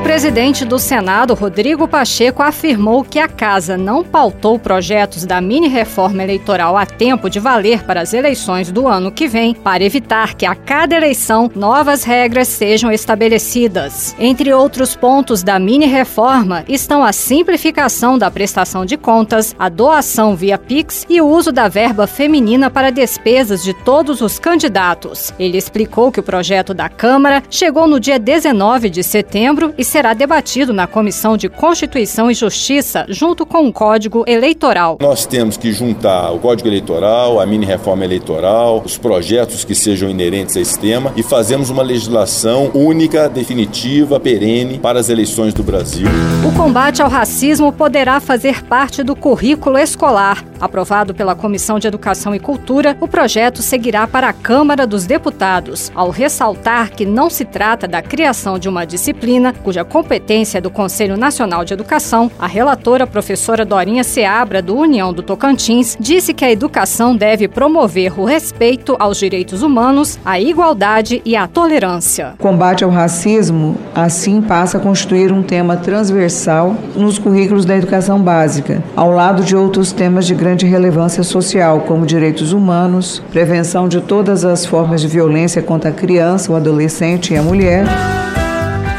O presidente do Senado, Rodrigo Pacheco, afirmou que a casa não pautou projetos da mini-reforma eleitoral a tempo de valer para as eleições do ano que vem, para evitar que a cada eleição novas regras sejam estabelecidas. Entre outros pontos da mini-reforma estão a simplificação da prestação de contas, a doação via Pix e o uso da verba feminina para despesas de todos os candidatos. Ele explicou que o projeto da Câmara chegou no dia 19 de setembro e será debatido na Comissão de Constituição e Justiça, junto com o Código Eleitoral. Nós temos que juntar o Código Eleitoral, a mini-reforma eleitoral, os projetos que sejam inerentes a esse tema e fazemos uma legislação única, definitiva, perene para as eleições do Brasil. O combate ao racismo poderá fazer parte do currículo escolar. Aprovado pela Comissão de Educação e Cultura, o projeto seguirá para a Câmara dos Deputados, ao ressaltar que não se trata da criação de uma disciplina cuja competência é do Conselho Nacional de Educação, a relatora professora Dorinha Seabra, do União do Tocantins, disse que a educação deve promover o respeito aos direitos humanos, a igualdade e a tolerância. O combate ao racismo, assim, passa a constituir um tema transversal nos currículos da educação básica, ao lado de outros temas de grande relevância social, como direitos humanos, prevenção de todas as formas de violência contra a criança, o adolescente e a mulher.